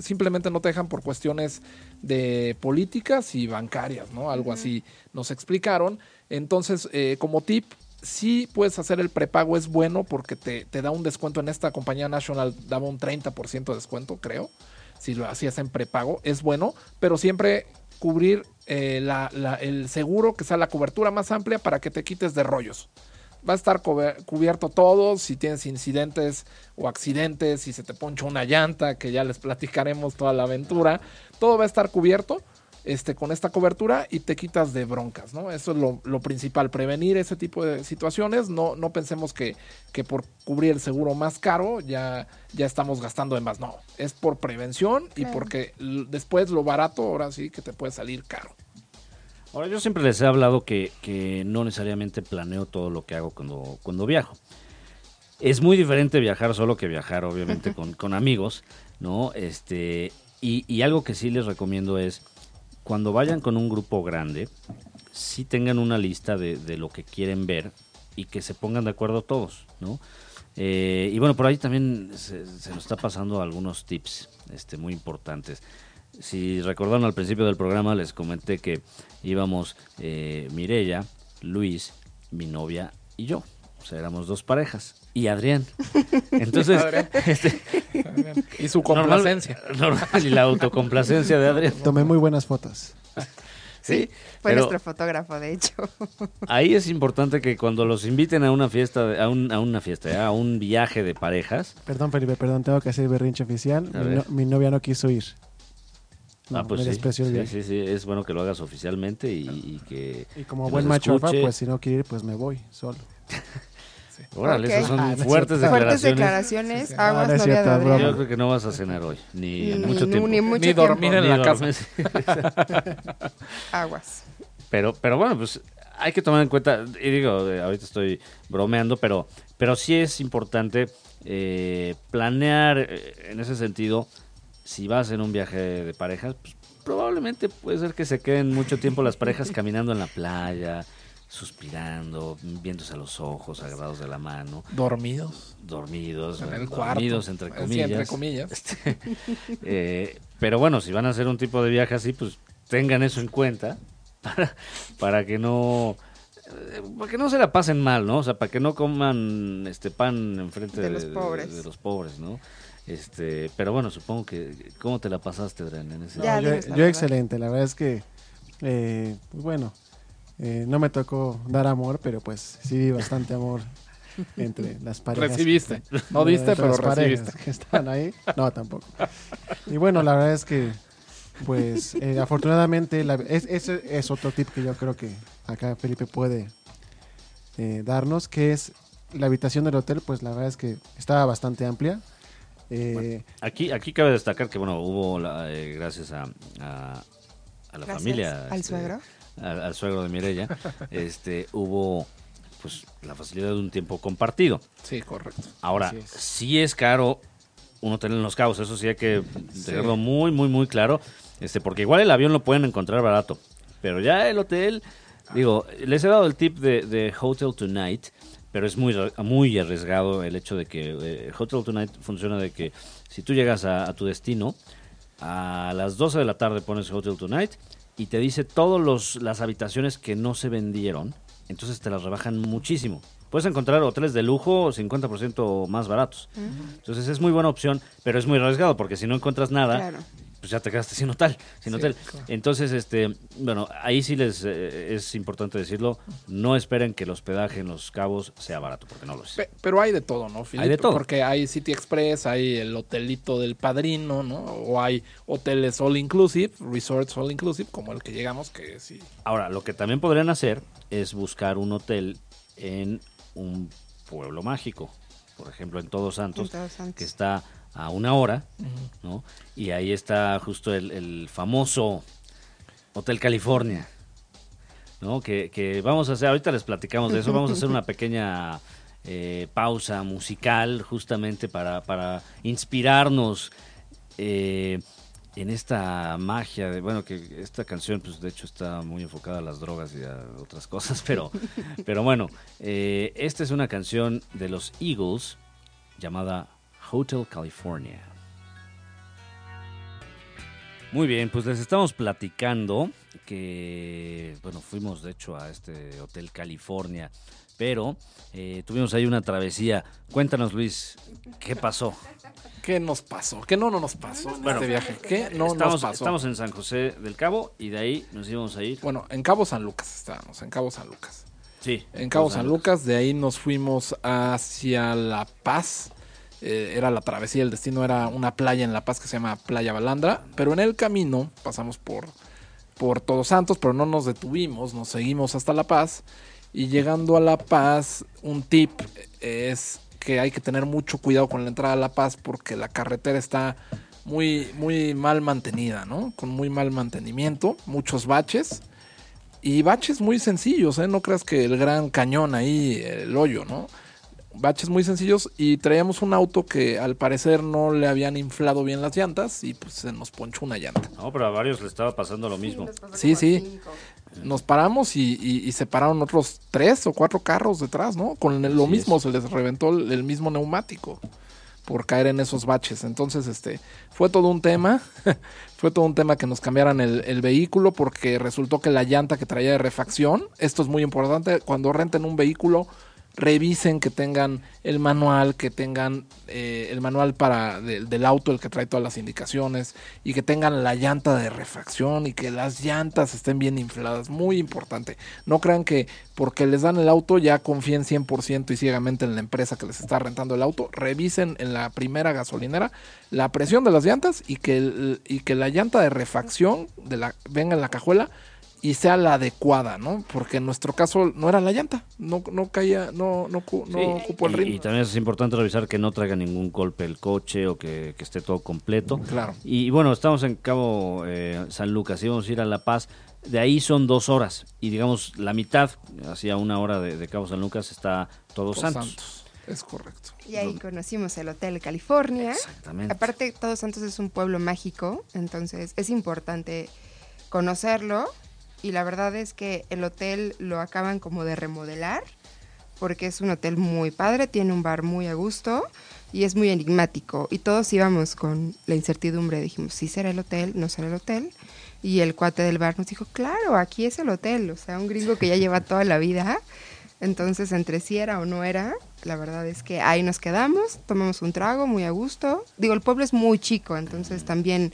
Simplemente no te dejan por cuestiones de políticas y bancarias, ¿no? Algo así nos explicaron. Entonces, eh, como tip, sí puedes hacer el prepago, es bueno porque te, te da un descuento. En esta compañía National daba un 30% de descuento, creo. Si lo hacías en prepago, es bueno, pero siempre cubrir eh, la- la- el seguro, que sea la cobertura más amplia para que te quites de rollos. Va a estar cubierto todo, si tienes incidentes o accidentes, si se te poncha una llanta, que ya les platicaremos toda la aventura, todo va a estar cubierto este, con esta cobertura y te quitas de broncas, ¿no? Eso es lo, lo principal, prevenir ese tipo de situaciones. No, no pensemos que, que por cubrir el seguro más caro ya, ya estamos gastando de más. No, es por prevención y Claro. porque después lo barato ahora sí que te puede salir caro. Ahora, yo siempre les he hablado que, que no necesariamente planeo todo lo que hago cuando, cuando viajo. Es muy diferente viajar solo que viajar, obviamente, *laughs* con, con amigos, ¿no? Este, y, algo que sí les recomiendo es, cuando vayan con un grupo grande, sí tengan una lista de, de lo que quieren ver y que se pongan de acuerdo todos, ¿no? Eh, y bueno, por ahí también se, se nos está pasando algunos tips este, muy importantes. Si recordaron al principio del programa, les comenté que íbamos eh, Mirella, Luis, mi novia y yo. O sea, éramos dos parejas. Y Adrián. *laughs* Entonces, Adrián. *laughs* este, Y su complacencia. normal, y la autocomplacencia de Adrián. Tomé muy buenas fotos. *laughs* Sí, Fue pero nuestro fotógrafo, de hecho. ahí es importante que cuando los inviten a una fiesta, a, un- a una fiesta, ¿eh? a un viaje de parejas, Perdón, Felipe, perdón, tengo que hacer berrinche oficial. Mi, ver. no- mi novia no quiso ir. No, ah, pues me sí, sí, viaje. sí, sí, es bueno que lo hagas oficialmente y, y que... Y como que buen macho pues si no quiere ir, pues me voy solo. Órale, Ok. esas son Ah, no es fuertes cierto. Fuertes declaraciones. declaraciones, Sí, sí. aguas No, no de cierto. Yo creo que no vas a cenar hoy, ni en mucho ni- tiempo. ni mucho Ni dormir tiempo. en la dormir. Aguas. Pero, pero bueno, pues hay que tomar en cuenta, y digo, eh, ahorita estoy bromeando, pero, pero sí es importante eh, planear eh, en ese sentido, si vas en un viaje de parejas, pues, probablemente puede ser que se queden mucho tiempo las parejas caminando en la playa, suspirando, viéndose a los ojos, agarrados de la mano, Dormidos. dormidos, En el dormidos cuarto. entre Sí, comillas. entre comillas. Este, eh, pero bueno, si van a hacer un tipo de viaje así, pues tengan eso en cuenta *laughs* para, para que no eh, para que no se la pasen mal, ¿no? O sea, para que no coman este pan enfrente De de, los pobres. de los pobres, ¿no? Este, pero bueno, supongo que ¿cómo te la pasaste, Adrián, en ese Ya, No, yo, yo excelente, la verdad es que, eh, pues bueno, eh, no me tocó dar amor, pero pues sí vi bastante amor entre *laughs* las parejas. Recibiste. No diste, pero recibiste. que estaban ahí. No, tampoco. Y bueno, la verdad es que, pues, eh, afortunadamente, la- es- ese es otro tip que yo creo que acá Felipe puede eh, darnos, que es la habitación del hotel, pues la verdad es que estaba bastante amplia. Eh, Aquí, aquí cabe destacar que, bueno, hubo, la- eh, gracias a, a, a la Gracias familia. al este, suegro. Al, al suegro de Mirella, *laughs* este, hubo, pues, la facilidad de un tiempo compartido. Sí, correcto. Ahora, es. sí es caro un hotel en Los Cabos, eso sí hay que tenerlo muy, muy, muy claro, este, porque igual el avión lo pueden encontrar barato, pero ya el hotel, digo, les he dado el tip de, de Hotel Tonight, pero es muy, muy arriesgado el hecho de que eh, Hotel Tonight funciona de que si tú llegas a, a tu destino, a las 12 de la tarde pones Hotel Tonight y te dice todas las habitaciones que no se vendieron, entonces te las rebajan muchísimo. Puedes encontrar hoteles de lujo 50% más baratos. Entonces es muy buena opción, pero es muy arriesgado porque si no encuentras nada, Claro. Pues ya te quedaste sin hotel. Sin Sí, hotel. claro. Entonces, este, bueno, ahí sí les eh, es importante decirlo, no esperen que el hospedaje en Los Cabos sea barato, porque no lo es. Pe- Pero hay de todo, ¿no, Filipe? Hay de todo. Porque hay City Express, hay el hotelito del padrino, ¿no? O hay hoteles all inclusive, resorts all inclusive, como el que llegamos, que sí. Ahora, lo que también podrían hacer es buscar un hotel en un pueblo mágico, por ejemplo, en Todos Santos, En Todos Santos. que está a una hora, ¿no? Y ahí está justo el, el famoso Hotel California, ¿no? Que, que vamos a hacer, ahorita les platicamos de eso, vamos a hacer una *laughs* pequeña eh, pausa musical justamente para, para inspirarnos eh, en esta magia de, bueno, que esta canción pues de hecho está muy enfocada a las drogas y a otras cosas, *laughs* pero, pero bueno, eh, esta es una canción de los Eagles llamada Hotel California. Muy bien, pues les estamos platicando que, bueno, fuimos de hecho a este Hotel California, pero eh, tuvimos ahí una travesía. Cuéntanos, Luis, ¿qué pasó? ¿Qué nos pasó? ¿Qué no, no nos pasó en este viaje? ¿Qué no estamos, nos pasó? estamos en San José del Cabo y de ahí nos íbamos a ir. Bueno, en Cabo San Lucas estábamos, en Cabo San Lucas. Sí. En Cabo San Lucas, de ahí nos fuimos hacia La Paz. Eh, era la travesía, el destino era una playa en La Paz que se llama Playa Balandra. Pero en el camino pasamos por, por Todos Santos, pero no nos detuvimos, nos seguimos hasta La Paz. Y llegando a La Paz, un tip es que hay que tener mucho cuidado con la entrada a La Paz porque la carretera está muy, muy mal mantenida, ¿no? Con muy mal mantenimiento, muchos baches. Y baches muy sencillos, ¿eh? No creas que el gran cañón ahí, el hoyo, ¿no? Baches muy sencillos y traíamos un auto que al parecer no le habían inflado bien las llantas y pues se nos ponchó una llanta. No, pero a varios le estaba pasando lo mismo. Sí, sí. Nos paramos y, y- y se pararon otros tres o cuatro carros detrás, ¿no? Con el- lo mismo, es. se les reventó el, el mismo neumático por caer en esos baches. Entonces, este, fue todo un tema. *laughs* fue todo un tema que nos cambiaran el, el vehículo porque resultó que la llanta que traía de refacción, esto es muy importante, cuando renten un vehículo, revisen que tengan el manual, que tengan eh, el manual para de- del auto, el que trae todas las indicaciones, y que tengan la llanta de refacción y que las llantas estén bien infladas. Muy importante. No crean que porque les dan el auto ya confíen 100% y ciegamente en la empresa que les está rentando el auto. Revisen en la primera gasolinera la presión de las llantas y que, y que la llanta de refacción venga en la cajuela y sea la adecuada, ¿no? Porque en nuestro caso no era la llanta, no, no caía, no, no, no Sí, ocupó el y, ritmo. y también es importante revisar que no traiga ningún golpe el coche o que, que esté todo completo. Claro. Y bueno, estamos en Cabo eh, San Lucas, íbamos a ir a La Paz. De ahí son dos horas. Y digamos, la mitad, hacia una hora de, de Cabo San Lucas, está Todos Todos Santos. Santos. Es correcto. Y ahí conocimos el Hotel California. Exactamente. Aparte, Todos Santos es un pueblo mágico, entonces es importante conocerlo. Y la verdad es que el hotel lo acaban como de remodelar, porque es un hotel muy padre, tiene un bar muy a gusto y es muy enigmático. Y todos íbamos con la incertidumbre, dijimos, ¿sí será el hotel? ¿No será el hotel? Y el cuate del bar nos dijo, claro, aquí es el hotel. O sea, un gringo que ya lleva toda la vida. Entonces, entre si era o no era, la verdad es que ahí nos quedamos, tomamos un trago muy a gusto. Digo, el pueblo es muy chico, entonces también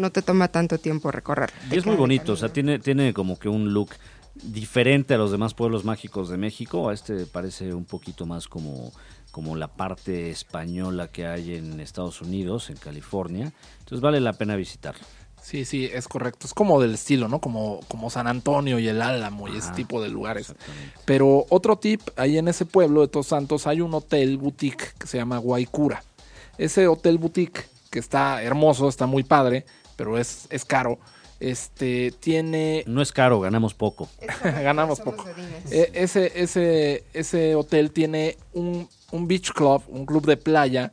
no te toma tanto tiempo recorrer. Y es muy bonito, o sea, tiene, tiene como que un look diferente a los demás pueblos mágicos de México. A este parece un poquito más como, como la parte española que hay en Estados Unidos, en California. Entonces vale la pena visitarlo. Sí, sí, es correcto. Es como del estilo, ¿no? Como, como San Antonio y el Álamo y ese tipo de lugares. Pero otro tip, ahí en ese pueblo de Todos Santos hay un hotel boutique que se llama Guaycura. Ese hotel boutique, que está hermoso, está muy padre, pero es, es caro. Este tiene. No es caro, ganamos poco. *laughs* Ganamos poco. Eh, ese, ese, ese hotel tiene un, un beach club, un club de playa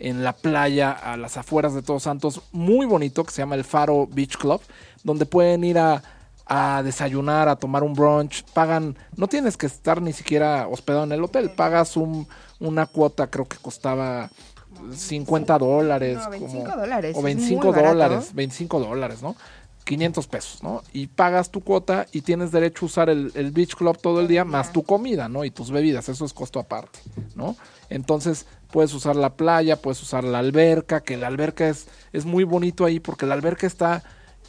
en la playa a las afueras de Todos Santos, muy bonito, que se llama el Faro Beach Club, donde pueden ir a, a desayunar, a tomar un brunch, pagan, no tienes que estar ni siquiera hospedado en el hotel, pagas un, una cuota, creo que costaba 50 dólares. No, 25 como- dólares, O es 25 muy barato. dólares, 25 dólares, ¿no? 500 pesos, ¿no? Y pagas tu cuota y tienes derecho a usar el, el Beach Club todo el día, más tu comida, ¿no? Y tus bebidas, eso es costo aparte, ¿no? Entonces puedes usar la playa, puedes usar la alberca, que la alberca es, es muy bonito ahí porque la alberca está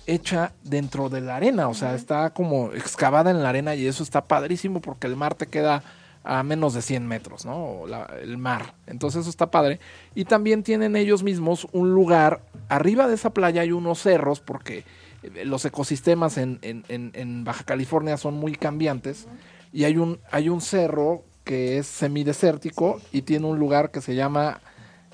hecha dentro de la arena, o sea, está como excavada en la arena y eso está padrísimo porque el mar te queda a menos de 100 metros, ¿no? O la- el mar. Entonces eso está padre. Y también tienen ellos mismos un lugar, arriba de esa playa hay unos cerros porque eh, los ecosistemas en, en- en- en Baja California son muy cambiantes y hay un, hay un cerro que es semidesértico y tiene un lugar que se llama,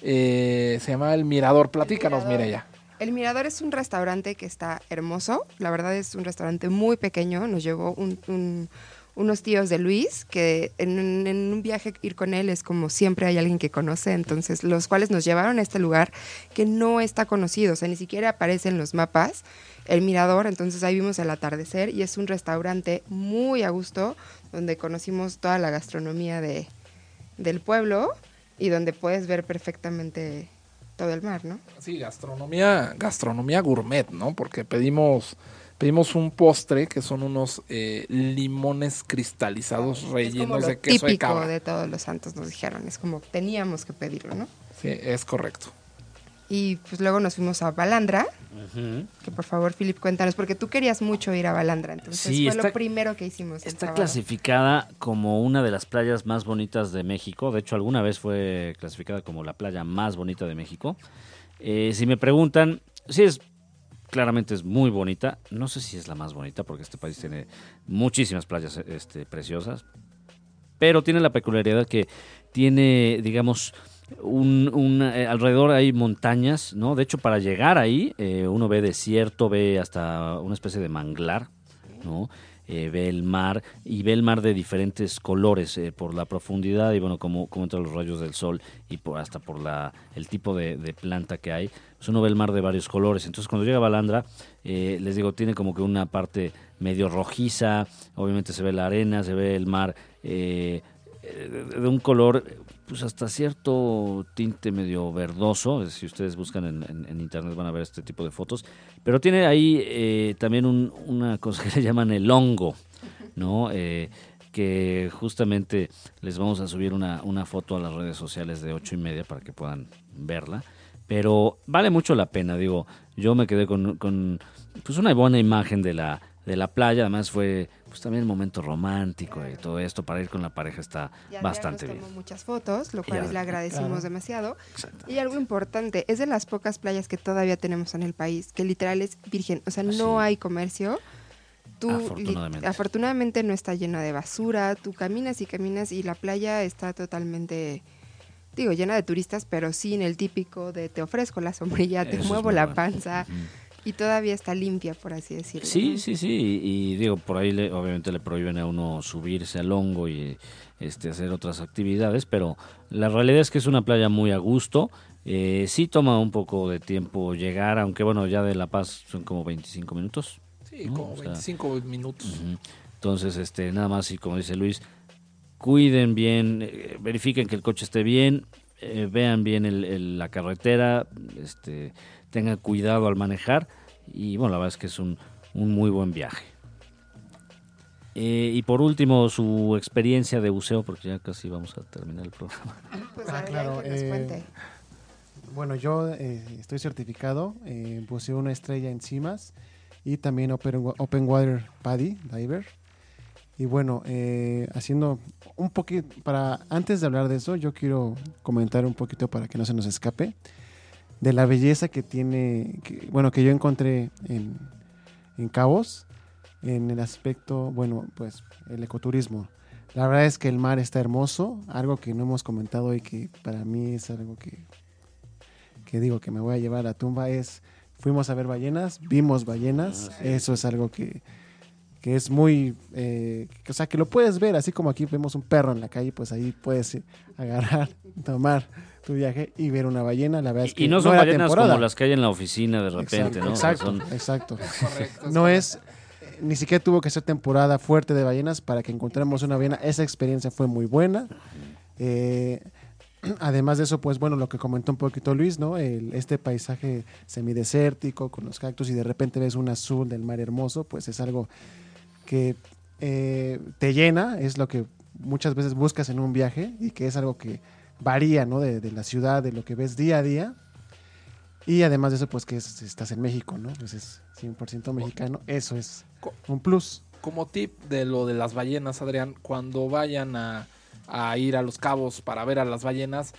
eh, se llama El Mirador. Platícanos, Mirador. Mireya. El Mirador es un restaurante que está hermoso. La verdad es un restaurante muy pequeño. Nos llevó un- un- unos tíos de Luis, que en, un- viaje ir con él es como siempre hay alguien que conoce. Entonces, los cuales nos llevaron a este lugar que no está conocido. O sea, ni siquiera aparece en los mapas. El Mirador, entonces ahí vimos el atardecer y es un restaurante muy a gusto donde conocimos toda la gastronomía de, del pueblo y donde puedes ver perfectamente todo el mar, ¿no? Sí, gastronomía, gastronomía gourmet, ¿no? Porque pedimos, pedimos un postre que son unos eh, limones cristalizados es como rellenos lo de queso de típico cabra. de todos los santos nos dijeron, es como teníamos que pedirlo, ¿no? Sí, es correcto. Y pues luego nos fuimos a Balandra, que por favor, Philip, cuéntanos, porque tú querías mucho ir a Balandra, entonces Sí, fue está- lo primero que hicimos. Está sábado. clasificada como una de las playas más bonitas de México. De hecho, alguna vez fue clasificada como la playa más bonita de México. Eh, si me preguntan, sí es claramente es muy bonita. No sé si es la más bonita porque este país tiene muchísimas playas este, preciosas. Pero tiene la peculiaridad que tiene, digamos, un, un, eh, alrededor hay montañas, ¿no? De hecho, para llegar ahí, eh, uno ve desierto, ve hasta una especie de manglar, ¿no? Eh, ve el mar y ve el mar de diferentes colores eh, por la profundidad y bueno, como, como entran los rayos del sol y por, hasta por la, el tipo de, de planta que hay, pues uno ve el mar de varios colores. Entonces cuando llega a Balandra, eh, les digo, tiene como que una parte medio rojiza, obviamente se ve la arena, se ve el mar de un color pues hasta cierto tinte medio verdoso. Si ustedes buscan en, en- internet van a ver este tipo de fotos. Pero tiene ahí eh, también un- una cosa que *laughs* le llaman el hongo, ¿no? Eh, que justamente les vamos a subir una, una foto a las redes sociales de ocho y media para que puedan verla. Pero vale mucho la pena, digo, yo me quedé con, con pues una buena imagen de la, de la playa, además fue pues también un momento romántico y todo esto, para ir con la pareja está Y bastante nos bien. muchas fotos, lo cual le agradecimos claro. demasiado. Y algo importante, es de las pocas playas que todavía tenemos en el país, que literal es virgen, o sea, no Así. hay comercio. Tú, Afortunadamente. afortunadamente no está llena de basura, tú caminas y caminas y la playa está totalmente, digo, llena de turistas, pero sin el típico de te ofrezco la sombrilla, te Eso muevo la panza. Y todavía está limpia, por así decirlo. Sí, sí, sí. Y, y digo, por ahí le- obviamente le prohíben a uno subirse al hongo y este, hacer otras actividades, pero la realidad es que es una playa muy a gusto. Eh, sí toma un poco de tiempo llegar, aunque bueno, ya de La Paz son como 25 minutos. Sí, ¿no? como O sea, 25 minutos. Entonces, este, nada más, y como dice Luis, cuiden bien, eh, verifiquen que el coche esté bien, eh, vean bien el- el- la carretera, este, tengan cuidado al manejar y bueno, la verdad es que es un, un muy buen viaje. Eh, y por último, su experiencia de buceo, porque ya casi vamos a terminar el programa. Pues Ah, claro, eh, cuente. Bueno, yo eh, estoy certificado, eh, buceo una estrella en CIMAS y también Open, open Water Paddy Diver. Y bueno, eh, haciendo un poquito, para antes de hablar de eso, yo quiero comentar un poquito para que no se nos escape de la belleza que tiene, que, bueno, que yo encontré en, en Cabos, en el aspecto, bueno, pues el ecoturismo. La verdad es que el mar está hermoso, algo que no hemos comentado y que para mí es algo que, que digo que me voy a llevar a la tumba es, fuimos a ver ballenas, vimos ballenas, eso es algo que, que es muy, eh, que- o sea, que lo puedes ver, así como aquí vemos un perro en la calle, pues ahí puedes eh, agarrar, *laughs* tomar tu viaje y ver una ballena, la verdad es que Y no son ballenas temporada. como las que hay en la oficina de repente, Exacto, ¿no? O sea, Exacto, son- exacto. Correcto. No es, ni siquiera tuvo que ser temporada fuerte de ballenas para que encontremos una ballena. Esa experiencia fue muy buena. Eh, *clears throat* además de eso, pues bueno, lo que comentó un poquito Luis, ¿no? El- este paisaje semidesértico con los cactus y de repente ves un azul del mar hermoso, pues es algo que eh, te llena, es lo que muchas veces buscas en un viaje y que es algo que varía, ¿no? De, de la ciudad, de lo que ves día a día. Y además de eso, pues que es- estás en México, ¿no? Pues es 100% mexicano. Eso es un plus. Como tip de lo de las ballenas, Adrián, cuando vayan a, a ir a los cabos para ver a las ballenas,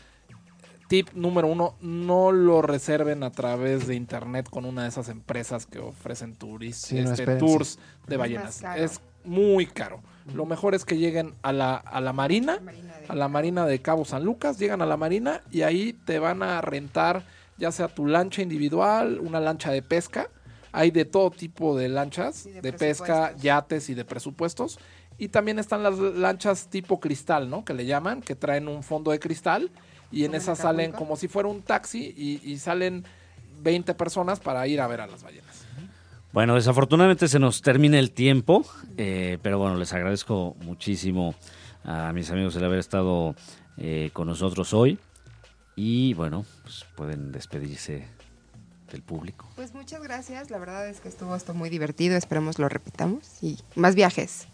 tip número uno, no lo reserven a través de internet con una de esas empresas que ofrecen turis, Sí, no, este, tours de ballenas. caro. Es muy caro. Lo mejor es que lleguen a la, a la marina, a la marina de Cabo San Lucas, llegan a la marina y ahí te van a rentar ya sea tu lancha individual, una lancha de pesca. Hay de todo tipo de lanchas, de, de pesca, yates y de presupuestos. Y también están las lanchas tipo cristal, ¿no? Que le llaman, que traen un fondo de cristal y en esas salen como si fuera un taxi y, y salen 20 personas para ir a ver a las ballenas. Bueno, desafortunadamente se nos termina el tiempo, eh, pero bueno, les agradezco muchísimo a mis amigos el haber estado eh, con nosotros hoy. Y bueno, pues pueden despedirse del público. Pues muchas gracias. La verdad es que estuvo esto muy divertido. Esperemos lo repitamos y más viajes.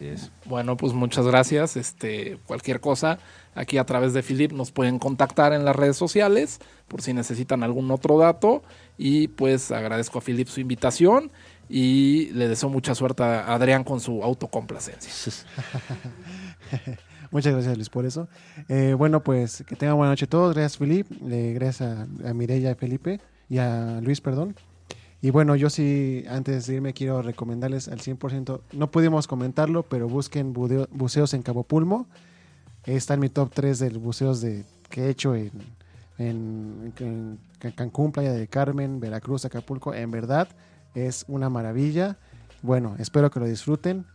Así es. Bueno, pues muchas gracias. Este, cualquier cosa, aquí a través de Philip nos pueden contactar en las redes sociales por si necesitan algún otro dato. Y pues agradezco a Philip su invitación y le deseo mucha suerte a Adrián con su autocomplacencia. *laughs* Muchas gracias Luis por eso. Eh, bueno, pues que tengan buena noche todos. Gracias Filip, eh, gracias a, a Mireya y Felipe y a Luis, perdón. Y bueno, yo sí, antes de irme quiero recomendarles al 100%, no pudimos comentarlo, pero busquen buceos en Cabo Pulmo. Está en mi top 3 de buceos de, que he hecho en, en, en Can- Cancún, Playa de Carmen, Veracruz, Acapulco. En verdad es una maravilla. Bueno, espero que lo disfruten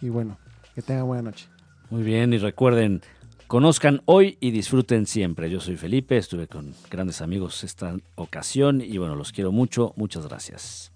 y bueno, que tengan buena noche. Muy bien, y recuerden, conozcan hoy y disfruten siempre. Yo soy Felipe, estuve con grandes amigos esta ocasión y bueno, los quiero mucho. Muchas gracias.